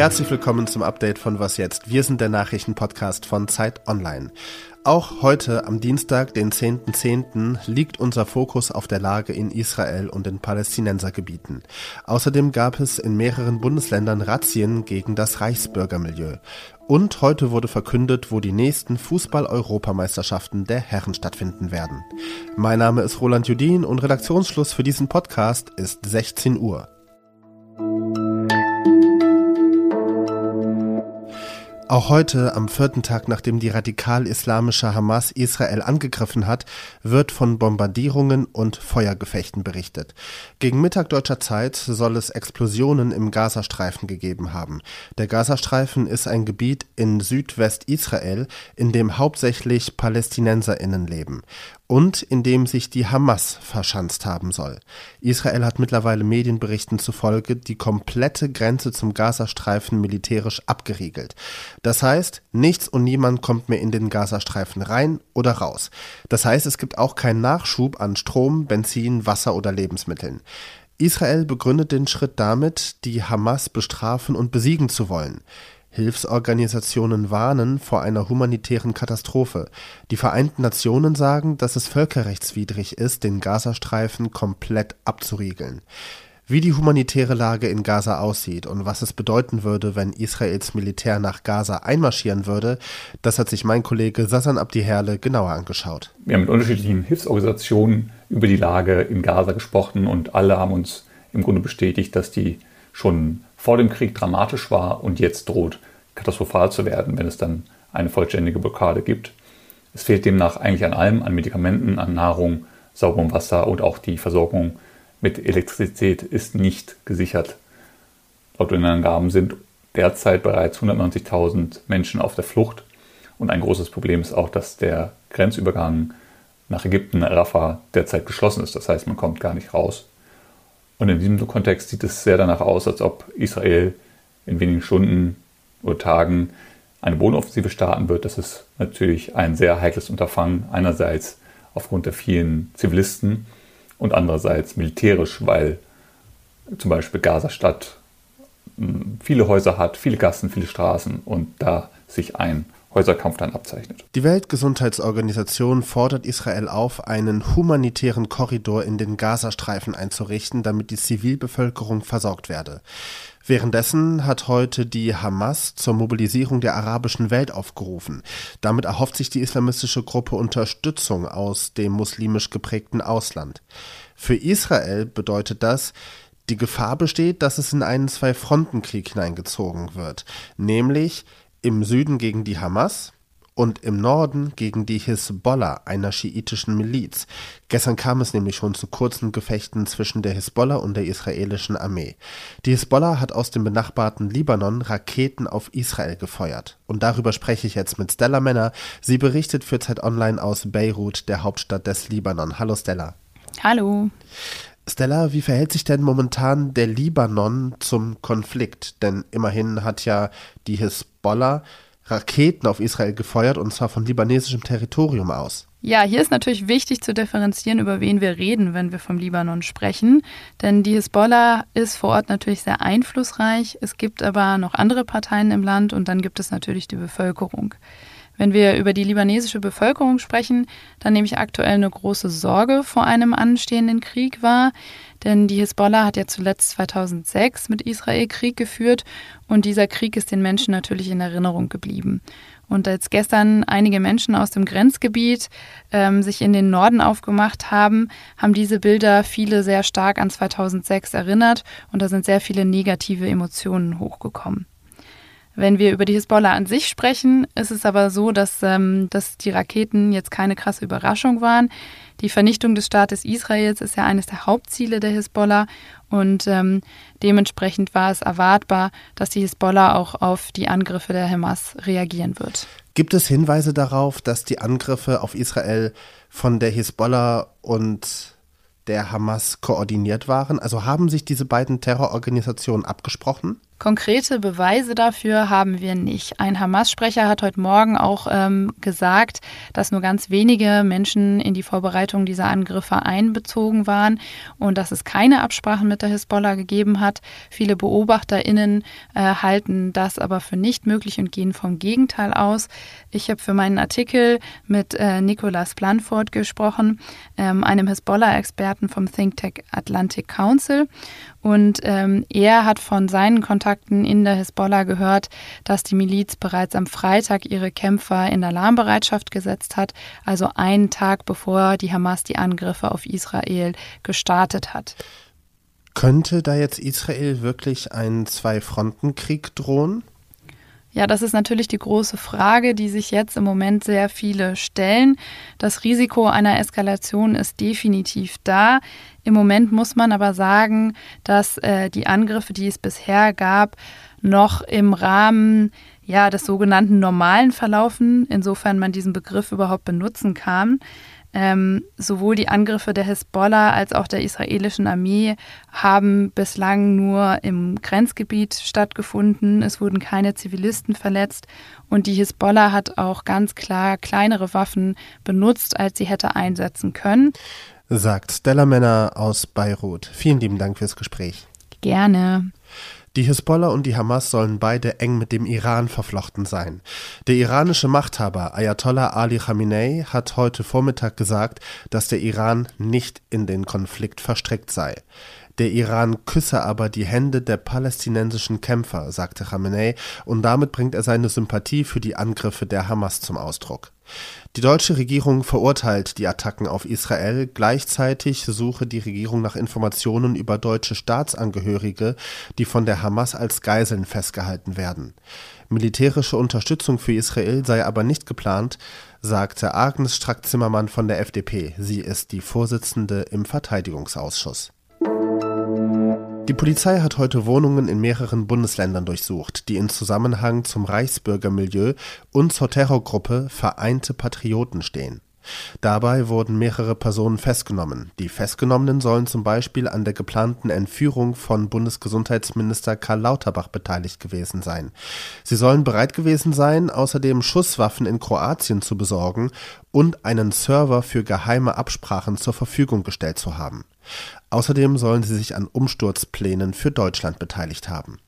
Herzlich willkommen zum Update von Was jetzt? Wir sind der Nachrichtenpodcast von Zeit Online. Auch heute am Dienstag, den 10.10., .10., liegt unser Fokus auf der Lage in Israel und in Palästinensergebieten. Außerdem gab es in mehreren Bundesländern Razzien gegen das Reichsbürgermilieu. Und heute wurde verkündet, wo die nächsten Fußball-Europameisterschaften der Herren stattfinden werden. Mein Name ist Roland Judin und Redaktionsschluss für diesen Podcast ist 16 Uhr. Auch heute, am vierten Tag, nachdem die radikal-islamische Hamas Israel angegriffen hat, wird von Bombardierungen und Feuergefechten berichtet. Gegen Mittag deutscher Zeit soll es Explosionen im Gazastreifen gegeben haben. Der Gazastreifen ist ein Gebiet in Südwest-Israel, in dem hauptsächlich PalästinenserInnen leben und in dem sich die Hamas verschanzt haben soll. Israel hat mittlerweile Medienberichten zufolge die komplette Grenze zum Gazastreifen militärisch abgeriegelt. Das heißt, nichts und niemand kommt mehr in den Gazastreifen rein oder raus. Das heißt, es gibt auch keinen Nachschub an Strom, Benzin, Wasser oder Lebensmitteln. Israel begründet den Schritt damit, die Hamas bestrafen und besiegen zu wollen. Hilfsorganisationen warnen vor einer humanitären Katastrophe. Die Vereinten Nationen sagen, dass es völkerrechtswidrig ist, den Gazastreifen komplett abzuriegeln. Wie die humanitäre Lage in Gaza aussieht und was es bedeuten würde, wenn Israels Militär nach Gaza einmarschieren würde, das hat sich mein Kollege Sassan Abdiherle genauer angeschaut. Wir haben mit unterschiedlichen Hilfsorganisationen über die Lage in Gaza gesprochen und alle haben uns im Grunde bestätigt, dass die schon vor dem Krieg dramatisch war und jetzt droht katastrophal zu werden, wenn es dann eine vollständige Blockade gibt. Es fehlt demnach eigentlich an allem, an Medikamenten, an Nahrung, sauberem Wasser und auch die Versorgung mit Elektrizität ist nicht gesichert. Laut den Angaben sind derzeit bereits 190.000 Menschen auf der Flucht und ein großes Problem ist auch, dass der Grenzübergang nach Ägypten, Rafah, derzeit geschlossen ist. Das heißt, man kommt gar nicht raus. Und in diesem Kontext sieht es sehr danach aus, als ob Israel in wenigen Stunden oder Tagen eine Bodenoffensive starten wird. Das ist natürlich ein sehr heikles Unterfangen. Einerseits aufgrund der vielen Zivilisten und andererseits militärisch, weil zum Beispiel Gaza-Stadt hm, viele Häuser hat, viele Gassen, viele Straßen und da sich ein Häuserkampf dann abzeichnet. Die Weltgesundheitsorganisation fordert Israel auf, einen humanitären Korridor in den Gazastreifen einzurichten, damit die Zivilbevölkerung versorgt werde. Währenddessen hat heute die Hamas zur Mobilisierung der arabischen Welt aufgerufen. Damit erhofft sich die islamistische Gruppe Unterstützung aus dem muslimisch geprägten Ausland. Für Israel bedeutet das, die Gefahr besteht, dass es in einen Zwei-Fronten-Krieg hineingezogen wird, nämlich im Süden gegen die Hamas und im Norden gegen die Hisbollah, einer schiitischen Miliz. Gestern kam es nämlich schon zu kurzen Gefechten zwischen der Hisbollah und der israelischen Armee. Die Hisbollah hat aus dem benachbarten Libanon Raketen auf Israel gefeuert. Und darüber spreche ich jetzt mit Stella Männer. Sie berichtet für Zeit Online aus Beirut, der Hauptstadt des Libanon. Hallo Stella. Hallo. Stella, wie verhält sich denn momentan der Libanon zum Konflikt? Denn immerhin hat ja die Hisbollah Raketen auf Israel gefeuert und zwar von libanesischem Territorium aus. Ja, hier ist natürlich wichtig zu differenzieren, über wen wir reden, wenn wir vom Libanon sprechen. Denn die Hisbollah ist vor Ort natürlich sehr einflussreich. Es gibt aber noch andere Parteien im Land und dann gibt es natürlich die Bevölkerung. Wenn wir über die libanesische Bevölkerung sprechen, dann nehme ich aktuell eine große Sorge vor einem anstehenden Krieg wahr. Denn die Hisbollah hat ja zuletzt 2006 mit Israel Krieg geführt und dieser Krieg ist den Menschen natürlich in Erinnerung geblieben. Und als gestern einige Menschen aus dem Grenzgebiet ähm, sich in den Norden aufgemacht haben, haben diese Bilder viele sehr stark an 2006 erinnert und da sind sehr viele negative Emotionen hochgekommen. Wenn wir über die Hisbollah an sich sprechen, ist es aber so, dass, ähm, dass die Raketen jetzt keine krasse Überraschung waren. Die Vernichtung des Staates Israels ist ja eines der Hauptziele der Hisbollah und ähm, dementsprechend war es erwartbar, dass die Hisbollah auch auf die Angriffe der Hamas reagieren wird. Gibt es Hinweise darauf, dass die Angriffe auf Israel von der Hisbollah und der Hamas koordiniert waren? Also haben sich diese beiden Terrororganisationen abgesprochen? Konkrete Beweise dafür haben wir nicht. Ein Hamas-Sprecher hat heute Morgen auch ähm, gesagt, dass nur ganz wenige Menschen in die Vorbereitung dieser Angriffe einbezogen waren und dass es keine Absprachen mit der Hisbollah gegeben hat. Viele BeobachterInnen äh, halten das aber für nicht möglich und gehen vom Gegenteil aus. Ich habe für meinen Artikel mit äh, Nicolas Planford gesprochen, ähm, einem Hisbollah-Experten vom Think Tank Atlantic Council. Und ähm, er hat von seinen Kontakten in der Hisbollah gehört, dass die Miliz bereits am Freitag ihre Kämpfer in Alarmbereitschaft gesetzt hat, also einen Tag bevor die Hamas die Angriffe auf Israel gestartet hat. Könnte da jetzt Israel wirklich einen Zwei-Fronten-Krieg drohen? Ja, das ist natürlich die große Frage, die sich jetzt im Moment sehr viele stellen. Das Risiko einer Eskalation ist definitiv da. Im Moment muss man aber sagen, dass äh, die Angriffe, die es bisher gab, noch im Rahmen ja, des sogenannten normalen verlaufen, insofern man diesen Begriff überhaupt benutzen kann. Ähm, sowohl die Angriffe der Hisbollah als auch der israelischen Armee haben bislang nur im Grenzgebiet stattgefunden. Es wurden keine Zivilisten verletzt und die Hisbollah hat auch ganz klar kleinere Waffen benutzt, als sie hätte einsetzen können. Sagt Stella Männer aus Beirut. Vielen lieben Dank fürs Gespräch. Gerne. Die Hisbollah und die Hamas sollen beide eng mit dem Iran verflochten sein. Der iranische Machthaber Ayatollah Ali Khamenei hat heute Vormittag gesagt, dass der Iran nicht in den Konflikt verstrickt sei. Der Iran küsse aber die Hände der palästinensischen Kämpfer, sagte Khamenei, und damit bringt er seine Sympathie für die Angriffe der Hamas zum Ausdruck. Die deutsche Regierung verurteilt die Attacken auf Israel, gleichzeitig suche die Regierung nach Informationen über deutsche Staatsangehörige, die von der Hamas als Geiseln festgehalten werden. Militärische Unterstützung für Israel sei aber nicht geplant, sagte Agnes Strack-Zimmermann von der FDP. Sie ist die Vorsitzende im Verteidigungsausschuss. Die Polizei hat heute Wohnungen in mehreren Bundesländern durchsucht, die in Zusammenhang zum Reichsbürgermilieu und zur Terrorgruppe Vereinte Patrioten stehen. Dabei wurden mehrere Personen festgenommen. Die Festgenommenen sollen zum Beispiel an der geplanten Entführung von Bundesgesundheitsminister Karl Lauterbach beteiligt gewesen sein. Sie sollen bereit gewesen sein, außerdem Schusswaffen in Kroatien zu besorgen und einen Server für geheime Absprachen zur Verfügung gestellt zu haben. Außerdem sollen sie sich an Umsturzplänen für Deutschland beteiligt haben.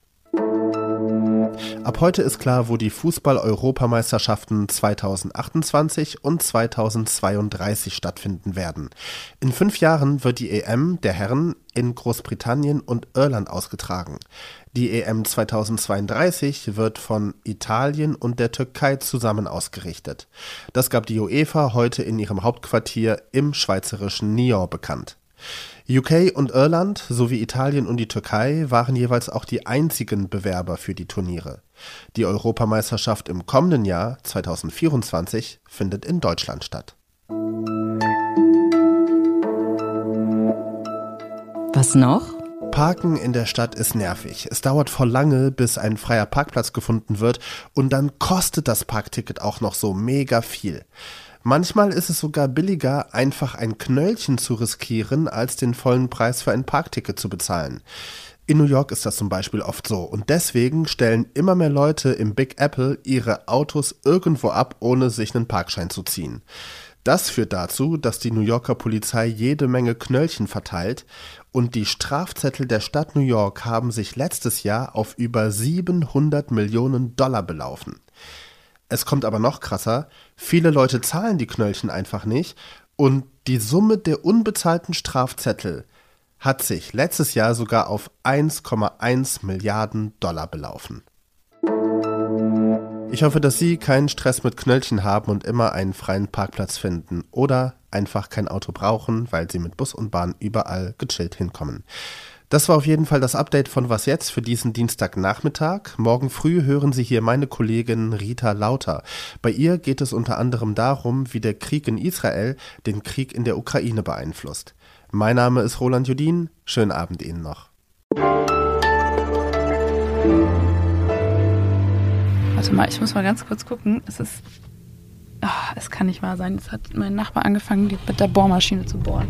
Ab heute ist klar, wo die Fußball-Europameisterschaften 2028 und 2032 stattfinden werden. In fünf Jahren wird die EM der Herren in Großbritannien und Irland ausgetragen. Die EM 2032 wird von Italien und der Türkei zusammen ausgerichtet. Das gab die UEFA heute in ihrem Hauptquartier im schweizerischen Nyon bekannt. UK und Irland sowie Italien und die Türkei waren jeweils auch die einzigen Bewerber für die Turniere. Die Europameisterschaft im kommenden Jahr 2024 findet in Deutschland statt. Was noch? Parken in der Stadt ist nervig. Es dauert voll lange, bis ein freier Parkplatz gefunden wird und dann kostet das Parkticket auch noch so mega viel. Manchmal ist es sogar billiger, einfach ein Knöllchen zu riskieren, als den vollen Preis für ein Parkticket zu bezahlen. In New York ist das zum Beispiel oft so und deswegen stellen immer mehr Leute im Big Apple ihre Autos irgendwo ab, ohne sich einen Parkschein zu ziehen. Das führt dazu, dass die New Yorker Polizei jede Menge Knöllchen verteilt und die Strafzettel der Stadt New York haben sich letztes Jahr auf über 700 Millionen Dollar belaufen. Es kommt aber noch krasser, viele Leute zahlen die Knöllchen einfach nicht und die Summe der unbezahlten Strafzettel hat sich letztes Jahr sogar auf 1,1 Milliarden Dollar belaufen. Ich hoffe, dass Sie keinen Stress mit Knöllchen haben und immer einen freien Parkplatz finden oder einfach kein Auto brauchen, weil Sie mit Bus und Bahn überall gechillt hinkommen. Das war auf jeden Fall das Update von Was jetzt für diesen Dienstagnachmittag. Morgen früh hören Sie hier meine Kollegin Rita Lauter. Bei ihr geht es unter anderem darum, wie der Krieg in Israel den Krieg in der Ukraine beeinflusst. Mein Name ist Roland Judin. Schönen Abend Ihnen noch. Warte mal, ich muss mal ganz kurz gucken. Es ist. Oh, es kann nicht wahr sein. Jetzt hat mein Nachbar angefangen, mit der Bohrmaschine zu bohren.